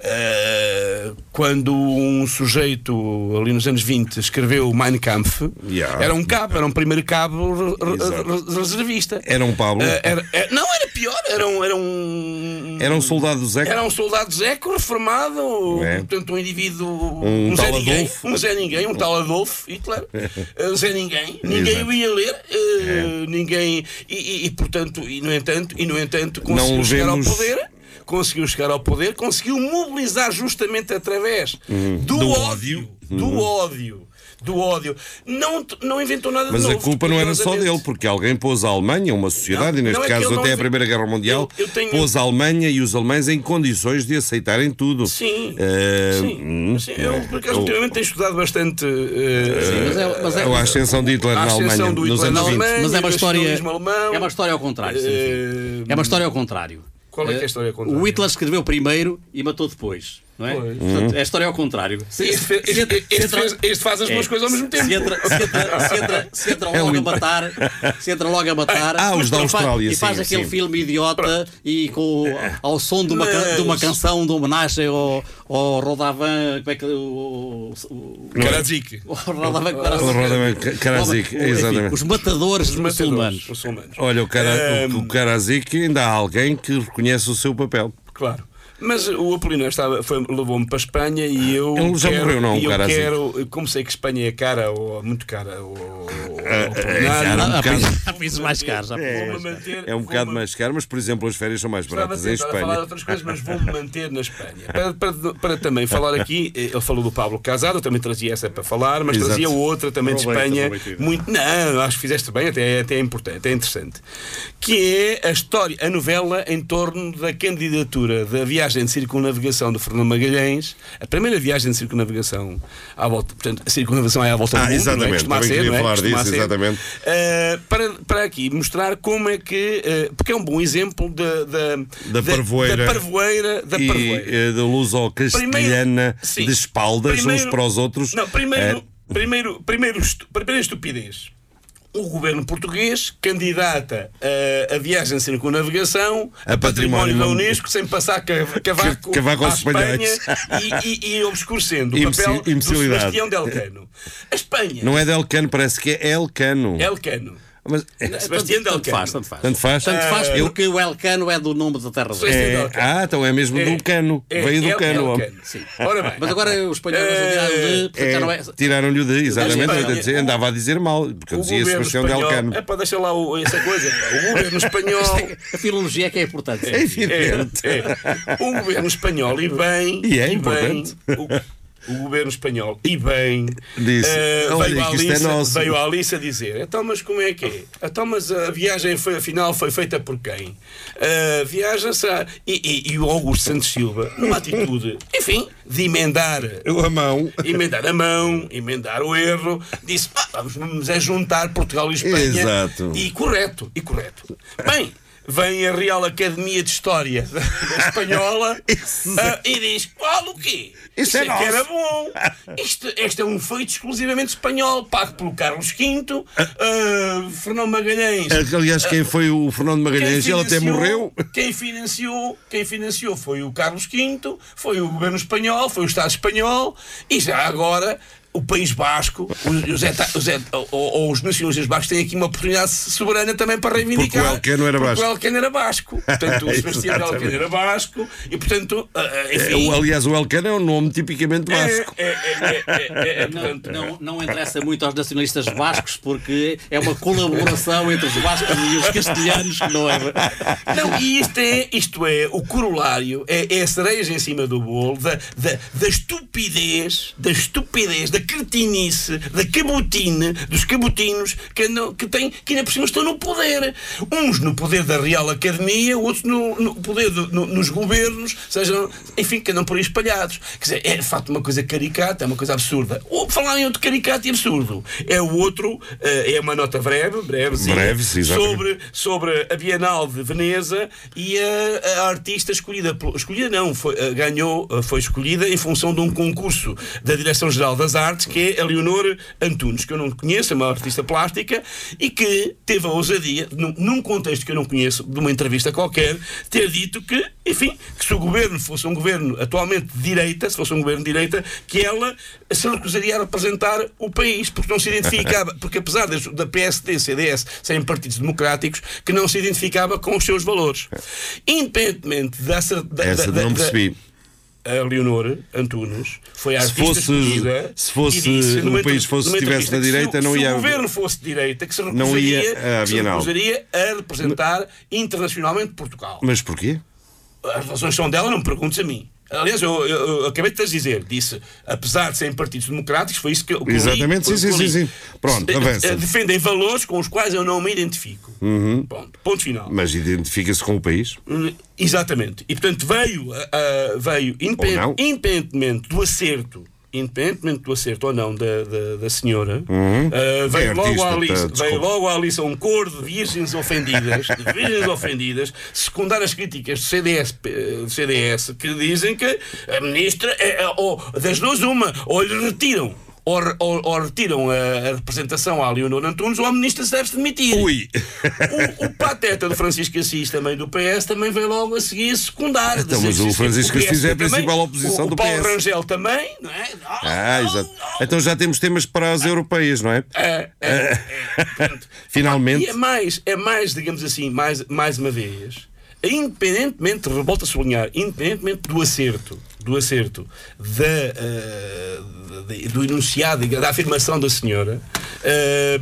Eh, quando um sujeito ali nos anos 20 escreveu o Mein Kampf,
Yeah.
era um cabo, era um primeiro cabo reservista.
Era um Pablo?
Eh, era- era- não, era pior, era um. Era um,
Era um soldado do Zé?
era um soldado zeco reformado,
É.
portanto, um indivíduo.
Um
Zé
tal
Ninguém, um Zé Ninguém, um tal Adolfo Hitler, um Zé Ninguém, ninguém
Exato.
o ia ler, eh, ninguém. E, e- e, portanto, e no entanto, e no entanto conseguiu chegar ao poder. Conseguiu chegar ao poder, conseguiu mobilizar justamente através do,
Hum. Do
ódio, do ódio, do ódio. Não, não inventou nada
Mas
de
a
novo.
culpa não era só dele, porque alguém pôs a Alemanha, uma sociedade,
Não,
e neste
é
caso
ele não
até a Primeira Guerra Mundial,
Eu- eu tenho-
pôs a Alemanha e os alemães em condições de aceitarem tudo.
Sim,
Eh,
sim,
hum,
sim. Eu, por acaso,
eu-
ultimamente tenho estudado bastante. eh,
Mas é- mas é-
a ascensão de Hitler
A
na Alemanha
do
nos
Hitler na
anos 20.
Alemanha.
Mas é uma história. É uma história ao contrário. sim, sim. É uma história ao contrário.
Qual é que é a história ao contrário?
O Hitler escreveu primeiro e matou depois. Não é? Portanto, é a história ao contrário. Se-
Este, faz as
É.
duas coisas ao mesmo tempo.
Se entra, se entra, se entra, se entra
É
logo
um-
a matar, se entra logo a matar.
Ah, os da
e faz-
Austrália,
E faz
sim,
aquele
sim.
filme idiota e com, ao som de uma,
Mas-
de uma canção de homenagem ao, ao Rodavan. Como é que. O, o,
Karadzic.
o Rodavan
O Rodavan Karadzic, exatamente.
Os matadores
Matadores,
muçulmanos.
Olha, o, cara, o, o Karadzic ainda há alguém que reconhece o seu papel.
Claro. Mas o Apolinário estava, foi- levou-me para a Espanha e eu.
Ele já
quero,
morreu, não, um
e eu
cara assim.
quero, como sei que Espanha é cara, ou muito cara, ou, ou
é um
Há países- mais caros. caros.
manter.
É um bocado mais caro, mas por exemplo, as férias são mais
Estava a
baratas em
tentar falar de
Espanha.
outras coisas, mas vou-me manter na Espanha. Para, para- para também falar aqui, eh, ele falou do Pablo Casado, eu também trazia essa para falar, mas
Exato.
trazia outra também de Espanha. Muito, não, acho que fizeste bem, até, até é importante, é interessante. Que é a história, a novela em torno da candidatura da viagem de circunnavigação do Fernando Magalhães, a primeira viagem de circunnavigação à volta, portanto, a circunnavigação é à volta
Ah,
do mundo, não é?
exatamente,
Costuma ser, não é?
falar
Costuma
disso,
ser.
exatamente.
Uh, para, para aqui mostrar como é que. uh, porque é um bom exemplo da, da,
Da parvoeira.
Da parvoeira. Da
E
parvoeira.
eh, da luz ao castelhana
sim.
de espaldas
Primeiro-
uns para os outros.
Não, primeiro,
Eh,
primeiro, primeiro, estu- primeira estupidez. O governo português candidata a, a viagem circunnavigação
A
a património
património
da Unesco sem passar ca- cavaco,
Cavaco
à Espanha e, e, e obscurecendo o papel do. Sebastião Delcano. A Espanha
Não é Delcano, parece que é Elcano.
Elcano.
Mas,
Sebastião
Tanto
Delcano.
faz, tanto faz.
tanto faz.
Tanto faz
Eu-
porque o Elcano é do nome da terra dele.
É, ah, então é mesmo do cano.
É,
Veio do
é-
cano.
é
homem.
sim. Ora bem.
Mas agora os espanhóis odiaram de. É.
É, Tiraram-lhe o de, exatamente. Andava a dizer mal, porque eu dizia Sebastião
espanhol.
Delcano.
É para deixar lá o- essa coisa. O governo espanhol.
A filologia é que é importante.
É evidente.
É, é. O governo espanhol, e bem.
E é
bem,
importante.
O, governo espanhol, e bem.
Disse, olha,
veio, à
é
Alice,
nosso.
veio à dizer: então, mas como é que é? Então, mas a viagem foi, afinal foi feita por quem? A viagem será. E, e- e o Augusto Santos Silva, numa atitude, enfim, de emendar
a mão.
emendar a mão, emendar o erro, disse: "Ah, vamos, vamos é juntar Portugal e Espanha.
Exato.
E correto, e correto. Bem. Vem a Real Academia de História Espanhola ah, e diz: Qual o quê?
Isso é
que
nosso."
era bom. Isto, este é um feito exclusivamente espanhol, pago pelo Carlos V, ah, Fernão Magalhães.
Aliás, quem foi o Fernando Magalhães? Ele até morreu.
Quem financiou, quem financiou foi o Carlos V, foi o governo espanhol, foi o Estado espanhol e já agora o País Basco, os, os, eta- os ou, ou os nacionalistas bascos têm aqui uma oportunidade soberana também para reivindicar.
Porque o Elcano era
porque
basco.
o Elcano era basco. Portanto, o Sebastião. Elcano era basco e, portanto, ah, ah,
É,
enfim.
o- Aliás, o Elcano é um nome tipicamente
é,
basco.
é, é, é, é, é,
Não, não, não interessa muito aos nacionalistas bascos porque é uma colaboração entre os bascos e os castelhanos que não é.
Não, e isto é, isto é o corolário, é, é a cereja em cima do bolo da, da, da estupidez, da estupidez, da cretinice, da cabotine, dos cabotinos que, andam, que, têm, que ainda por cima estão no poder. Uns no poder da Real Academia, outros no, no poder do- no- nos governos, sejam, enfim, que andam por aí espalhados. Quer dizer, é de facto uma coisa caricata, é uma coisa absurda. Ou falar em outro caricato e absurdo, é o outro, eh, é uma nota breve, brevezinha,
Breve,
sobre sobre, a Bienal de Veneza e a, a artista escolhida, escolhida não, foi, eh, ganhou, eh, foi escolhida em função de um concurso da Direção-Geral das Artes, que é a Leonor Antunes, que eu não conheço, é uma artista plástica e que teve a ousadia, num, num contexto que eu não conheço, de uma entrevista qualquer, ter dito que, enfim, que se o governo fosse um governo atualmente de direita, se fosse um governo de direita, que ela se recusaria a representar o país, porque não se identificava, porque apesar das- da PSD e CDS serem partidos democráticos, que não se identificava com os seus valores. Independentemente dessa. Da,
Essa
da-
não
da-
percebi.
A Leonor Antunes foi a
Se
artista
fosse-
escolhida
se fosse-
disse,
o país fosse- estivesse
que
direita,
se,
não
se
ia-
o governo fosse de direita que se
Não
recusaria,
ia à
se recusaria a representar internacionalmente Portugal.
Mas porquê?
As razões são dela, não me perguntes a mim. Aliás, eu, eu- eu acabei de te dizer, disse, apesar de serem partidos democráticos, foi isso que eu que li,
Exatamente,
foi
sim, sim,
li.
sim, sim. Pronto, avança.
eh, Defendem valores com os quais eu não me identifico. Ponto, ponto final.
Mas identifica-se com o país?
Hum, Exatamente. E portanto veio, ah, veio independ- independentemente do acerto. Independentemente do acerto ou não da, da, da senhora, ah, veio,
É
logo à
tá,
veio logo à Alice um coro de virgens ofendidas, de virgens ofendidas, secundar as críticas do CDS, eh, do CDS que dizem que a ministra, é, é, ou, das duas, uma, ou lhe retiram. Ou, ou- ou retiram a, a representação à Leonor Antunes ou a ministra se deve-se demitir.
Ui!
O, o pateta do Francisco Assis, também do PS, também veio logo a seguir secundar.
Então, mas o Francisco Assis é a principal oposição
o,
do
o Paulo
PS.
Rangel também, não é? Não,
Ah, exato.
não.
Então já temos temas para as europeias, não é?
É, é, é, portanto,
Finalmente.
E é mais, é mais, digamos assim, mais, mais uma vez, independentemente, revolta a sublinhar, independentemente do acerto, do acerto da, de- do enunciado, e da afirmação da senhora, eh,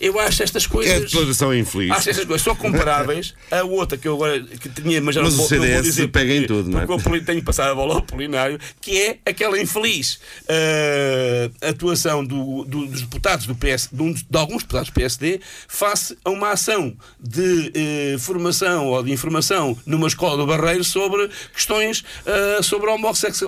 eu acho estas
É
coisas.
declaração infeliz.
Acho estas coisas só comparáveis a outra que eu agora que tinha, mas já
Mas
não,
o
vou, não vou
CDS
dizer
pega em tudo, não é?
porque eu tenho passado a bola ao Polinário, que é aquela infeliz eh, atuação do- do- dos deputados do PS, de, um- de alguns deputados do PSD, face a uma ação de formação ou de informação numa escola do Barreiro sobre questões sobre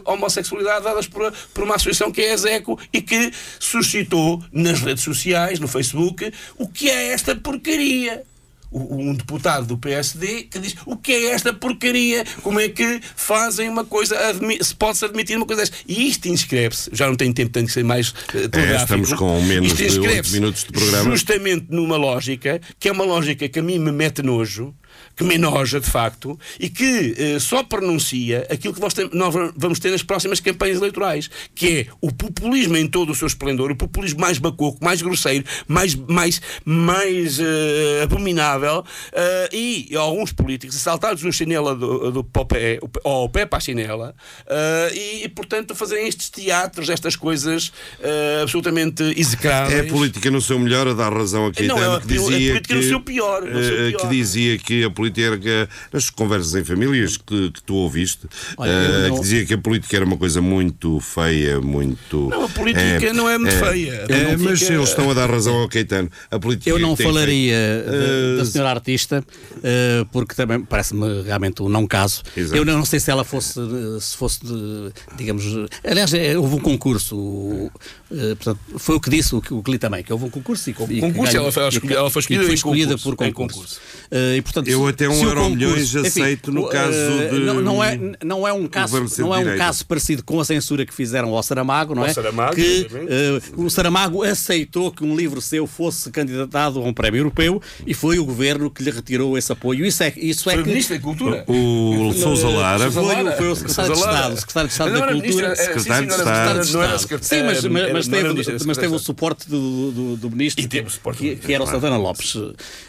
homossexualidade dadas por, por uma associação que é a ESECO e que suscitou nas redes sociais, no Facebook, o que é esta porcaria um deputado do PSD que diz o que é esta porcaria? Como é que fazem uma coisa, se pode-se admitir uma coisa desta? E isto inscreve-se, já não tenho tempo, tenho que ser mais eh, telegráfico.
estamos com menos de oito
inscreve-se
minutos de programa.
Justamente numa lógica, que é uma lógica que a mim me mete nojo, que me enoja de facto, e que eh, só pronuncia aquilo que nós, tem- nós vamos ter nas próximas campanhas eleitorais, que é o populismo em todo o seu esplendor, o populismo mais bacoco, mais grosseiro, mais, mais, mais eh, abominável, eh, e alguns políticos saltados no chinela do, do, pé, ou ao pé para a chinela, e, e, portanto fazerem estes teatros, estas coisas absolutamente execráveis.
É a política no seu melhor a dar razão aqui
Não, é a-
que
é a
dizia
política
que,
no seu pior, no seu pior.
que dizia que a política nas conversas em famílias que, que tu ouviste
Olha, eu não-
que dizia que a política era uma coisa muito feia muito
Não, a política não é muito feia.
é, mas
fica-
eles estão a dar razão ao Caetano a política
Eu não falaria
feito-
da, da senhora artista, eh, porque também parece-me realmente um não caso.
Exato.
Eu não sei se ela fosse, se fosse, digamos. Aliás, houve um concurso, eh, portanto, foi o que disse o, que- o que li também, que houve um concurso e, e que
Concurso,
ganhou-
ela foi
e
ela foi
e
escolhida
foi
em
escolhida
concurso,
por
em
concurso.
concurso.
Eh, e, portanto,
Eu até um
o
euro milhões
enfim,
aceito no
o-
caso de-
Não, não, é, não é um caso, não é um caso parecido com a censura que fizeram ao Saramago, não é?
Saramago,
que o Saramago aceitou que um livro seu fosse candidatado a um prémio europeu e foi o governo que lhe retirou esse apoio. Isso é, isso é
Foi
que.
Ministro da Cultura.
o Sousa Lara
Foi, foi o secretário de. Estado, o secretário de Estado da Cultura.
é,
Secretário de Estado.
Sim, mas, mas,
não
teve, mas teve o suporte do, do, do ministro,
E teve o suporte
que,
ministro,
que era o. Santana Lopes.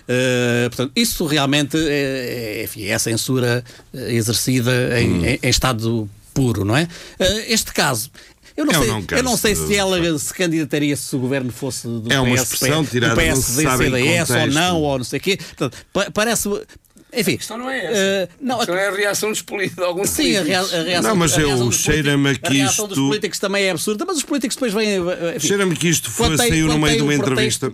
Eh, portanto, isso realmente é, é, enfim, é a censura eh, exercida
Hum.
em, em- em estado puro, não é? Eh, este caso. Eu não,
É
sei, eu não sei se ela se candidataria se o governo fosse do
É uma expressão tirada,
do PSD,
em
CDS ou não, ou não sei o quê. Portanto, pa- parece. Enfim.
A questão não é essa.
eh, não,
a questão é a reação dos políticos, de alguns
Sim, a, rea-
políticos.
a reação,
Não, mas eu- cheira-me
políticos-
que
A reação dos
isto-
políticos também é absurda, mas os políticos depois vêm. enfim,
cheira-me que isto foi,
quando tem-
saiu no meio de uma
um
entrevista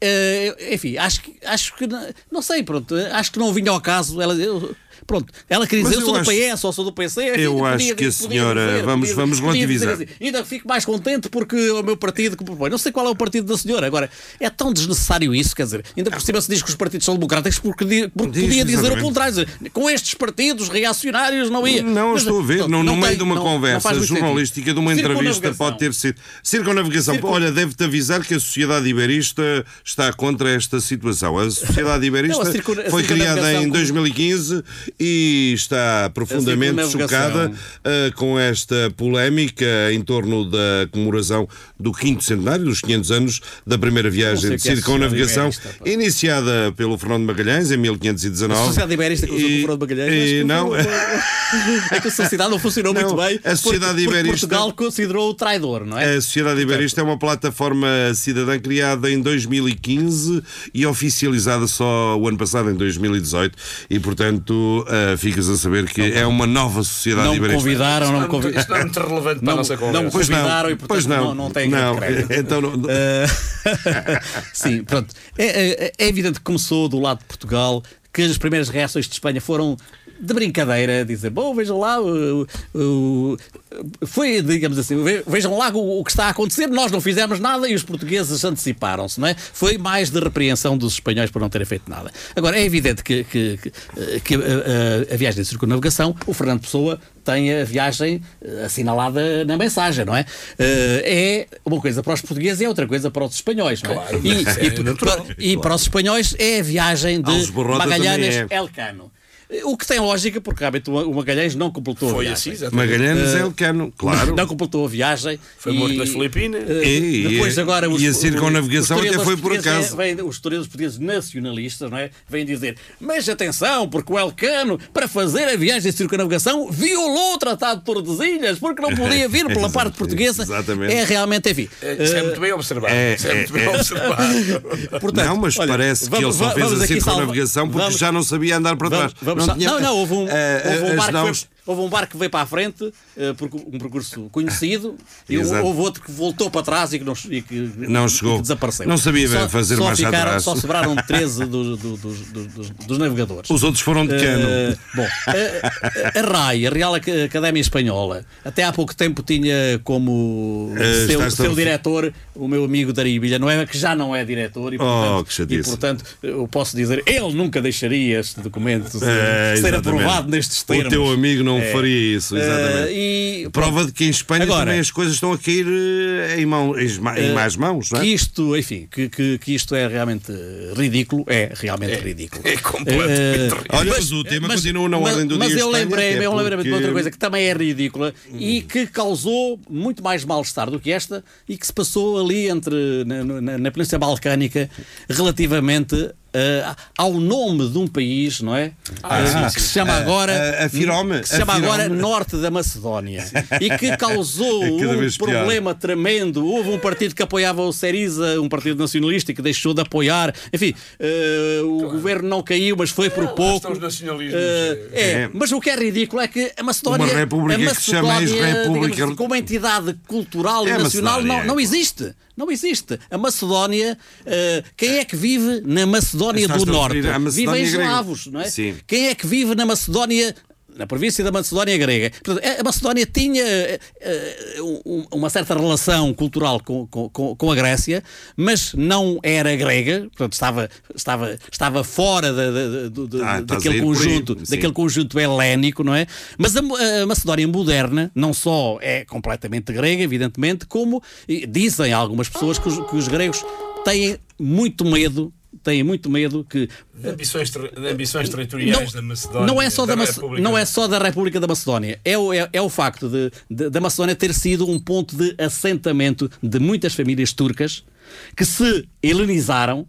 eh, enfim, acho que, acho que não, não sei, pronto, acho que não vinha ao caso. Ela, eu- pronto, ela queria dizer eu
eu
sou
acho-
do PS ou sou do PC. enfim,
Eu
podia
acho que a senhora-
dizer,
vamos-
podia-
vamos relativizar.
assim, ainda fico mais contente porque é o meu partido que propõe. Não sei qual é o partido da senhora. Agora, é tão desnecessário isso, quer dizer, ainda por cima se diz que os partidos são democráticos porque, porque
Diz,
podia dizer o contrário. Com estes partidos reacionários não ia.
Não,
Mas,
estou a ver,
pronto,
no, no
não
meio
tem-
de uma
não- não
conversa
muito
jornalística, de uma entrevista, pode ter sido. Circunnavegação,
Circun-
olha, deve-te avisar que a sociedade iberista está contra esta situação. A sociedade iberista
Não, circun-
foi criada em
com-
2015 e está profundamente
circunnavegação.
chocada ah, com esta polémica em torno da comemoração do quinto centenário, dos 500 anos da primeira viagem de
o que é
iniciada pelo Fernando Magalhães em 1519.
A Sociedade Iberista
E-
o Fernando Magalhães.
e não,
é que a sociedade não funcionou
Não,
muito bem.
a Sociedade
porque, porque
Iberista-
Portugal considerou o traidor, não é?
A Sociedade Iberista é uma plataforma cidadã criada em 2015 e oficializada só o ano passado, em 2018, e portanto ah, ficas a saber que é uma nova Sociedade
não me
Iberista.
convidaram, não me
Isto não é muito- isto não é
convidaram.
muito relevante para
Não,
a nossa conversa.
não,
Pois não,
convidaram e, portanto,
pois não,
não- não tem
não,
crédito.
então não,
Eh, Sim, pronto. É, é- é evidente que começou do lado de Portugal que as primeiras reações de Espanha foram de brincadeira, dizer, bom, vejam lá, o- o- foi, digamos assim, ve- vejam lá o, o que está a acontecer, nós não fizemos nada e os portugueses anteciparam-se, não é? Foi mais de repreensão dos espanhóis por não terem feito nada. Agora, é evidente que, que, que, que a, a- a viagem de circunnavegação, o Fernando Pessoa tem a viagem eh, assinalada na mensagem, não é? Eh, é uma coisa para os portugueses e é outra coisa para os espanhóis, não é?
Claro,
e,
é
e-
natural.
para- e para os espanhóis é a viagem de
Alves É.
O que tem lógica, porque realmente o Magalhães não completou a
Foi
viagem.
assim, exatamente.
Magalhães é Elcano, claro.
Não completou a viagem.
Foi morto nas Filipinas.
eh,
E-
depois
e-
agora os,
e a circunnavigação até foi por acaso.
Vêm, os historiadores portugueses nacionalistas, não é? Vêm dizer, mas atenção, porque o Elcano, para fazer a viagem de circunnavigação, violou o Tratado de Tordesilhas, porque não podia vir pela parte portuguesa.
Exatamente.
É realmente, enfim.
É, Isso é muito bem observado.
é,
Isso é muito
é,
bem
é.
observado.
Portanto,
não, mas
olha,
parece que
vamos-
ele só fez a circunnavigação porque
vamos-
já não sabia andar para trás.
Vamos,
tinha-
não, não, houve um,
Eh,
houve um barco que foi- houve um barco que veio para a frente, eh, um percurso conhecido, e houve outro que voltou para trás e que não, e que,
Não
e
chegou.
que desapareceu.
Não sabia
só,
fazer
só
marcha
ficaram,
atrás.
Só sobraram 13 dos, dos, dos, dos- dos navegadores.
Os outros foram de cano.
Eh, bom, a, a- a RAI, a Real Ac- Academia Espanhola, até há pouco tempo tinha como
Eh,
seu, seu diretor o meu amigo Dari Villanueva, que já não é diretor e, portanto,
Oh, que chatice.
e, portanto eu posso dizer, ele nunca deixaria este documento ser,
É,
ser
exatamente.
aprovado nestes termos.
O teu amigo não
É.
faria isso, exatamente.
Eh, e,
Prova de que em Espanha
Agora-
também as coisas estão a cair eh, em, mão, em, em más mãos, não é?
que isto, enfim, que, que, que isto é realmente eh, ridículo, é realmente ridículo.
É completamente
Eh,
ridículo.
Olha, mas o tema continua na
mas,
ordem do
mas
dia.
eu
Espanha,
lembrei,
até
eu lembrei de outra coisa que também é ridícula e que causou muito mais mal-estar do que esta e que se passou ali entre na, na, na Península Balcânica relativamente eh, ao nome de um país, não é? Eh, que se chama
a-
agora
a- a Firome,
que se chama agora. Norte da Macedónia e que causou
É
um
vez pior.
problema tremendo. Houve um partido que apoiava o Seriza, um partido nacionalista que deixou de apoiar. Enfim, eh, o governo não caiu, mas foi por pouco.
nacionalismos,
Eh, é,
É.
mas o que é ridículo é que a Macedónia,
Uma república
a
que se chama
Macedónia,
ex-república-
digamos, como entidade cultural
É
e nacional
Macedónia.
não, não existe. Não existe. A Macedónia, eh, quem é que vive na Macedónia
Estás-te
do Norte?
referir à
Vive
Macedónia
em
grega.
eslavos, não é?
Sim.
Quem é que vive na Macedónia? Na província da Macedónia grega. Portanto, a Macedónia tinha um- uma certa relação cultural com, com- com, a Grécia, mas não era grega, portanto, estava, estava, estava fora da- da-
Ah,
daquele
aí,
conjunto,
sim.
daquele conjunto helénico, não é? Mas a, a Macedónia moderna não só é completamente grega, evidentemente, como dizem algumas pessoas que os, que os gregos têm muito medo. Têm muito medo que
De ambições, de ambições territoriais da Macedónia.
não é só da, Mace-
República.
não é só da República da Macedónia. É o, é, é o facto de, de- da Macedónia ter sido um ponto de assentamento de muitas famílias turcas que se helenizaram.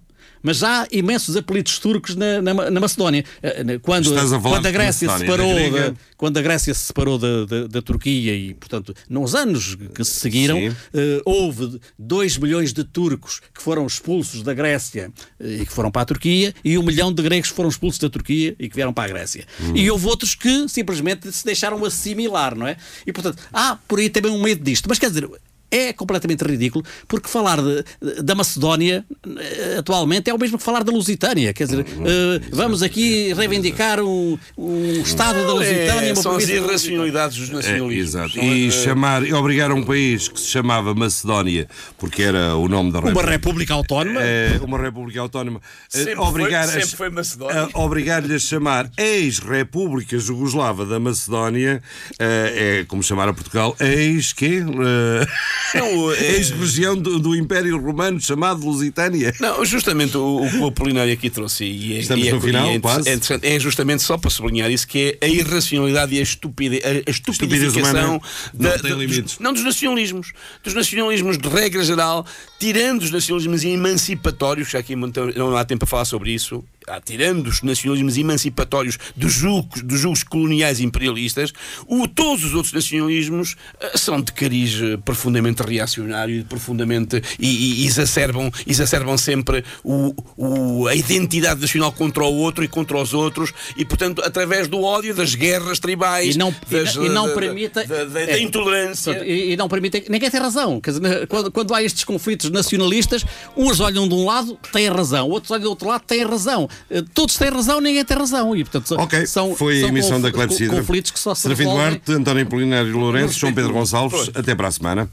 Mas já há imensos apelidos turcos na, na, na Macedónia. Eh, na- Quando,
a
quando a Grécia se separou
da
quando a Grécia se separou da, da, da Turquia e, portanto, nos anos que se seguiram, eh, houve 2 milhões de turcos que foram expulsos da Grécia eh, e que foram para a Turquia, e um milhão de gregos que foram expulsos da Turquia e que vieram para a Grécia.
Hum.
E houve outros que simplesmente se deixaram assimilar, não é? E portanto, há por aí também um medo disto. Mas quer dizer. É completamente ridículo, porque falar de- da Macedónia eh, atualmente é o mesmo que falar da Lusitânia. Quer dizer, eh, vamos aqui reivindicar um, um Estado da Lusitânia.
É,
uma
são as irracionalidades dos
É,
nacionalismos.
exato. E
eh,
chamar, e obrigar um país que se chamava Macedónia, porque era o nome da
Uma
república.
república autónoma.
É, uma república autónoma eh,
Sempre
obrigar
foi-
a-
sempre foi Macedónia.
a- obrigar-lhe a chamar ex-república jugoslava da Macedónia eh, é como chamar a Portugal ex quê? Eh,
Não, é-
ex-região do, do Império Romano chamado Lusitânia
Não, justamente o, o que o Apolinário aqui trouxe e é,
Estamos
e é,
no final,
é,
quase.
é é justamente só para sublinhar isso que é a irracionalidade e a, estupidez, a, a estupidificação
humana não tem
dos-
limites.
não dos nacionalismos, dos nacionalismos de regra geral, tirando os nacionalismos emancipatórios, que aqui não não há tempo para falar sobre isso, tirando os nacionalismos emancipatórios dos julgos, dos julgos coloniais imperialistas, o, todos os outros nacionalismos ah, são de cariz eh, profundamente reacionário e profundamente e, e exacerbam, exacerbam sempre o, o- a identidade nacional contra o outro e contra os outros e portanto através do ódio das guerras tribais
E não,
das-
e não
da-
permite
da, da- da
é,
intolerância
portanto, E, e não permitem. Ninguém tem razão. Dizer, quando, quando há estes conflitos nacionalistas, uns olham de um lado, têm razão, outros olham do outro lado, têm razão. Eh, Todos têm razão, ninguém tem razão. E, portanto, são-
Ok,
são,
foi a
são
emissão
conf-
da Clepsidra
conflitos que só se
Serafim Duarte, António Polinário Lourenço, João Pedro Gonçalves até para a semana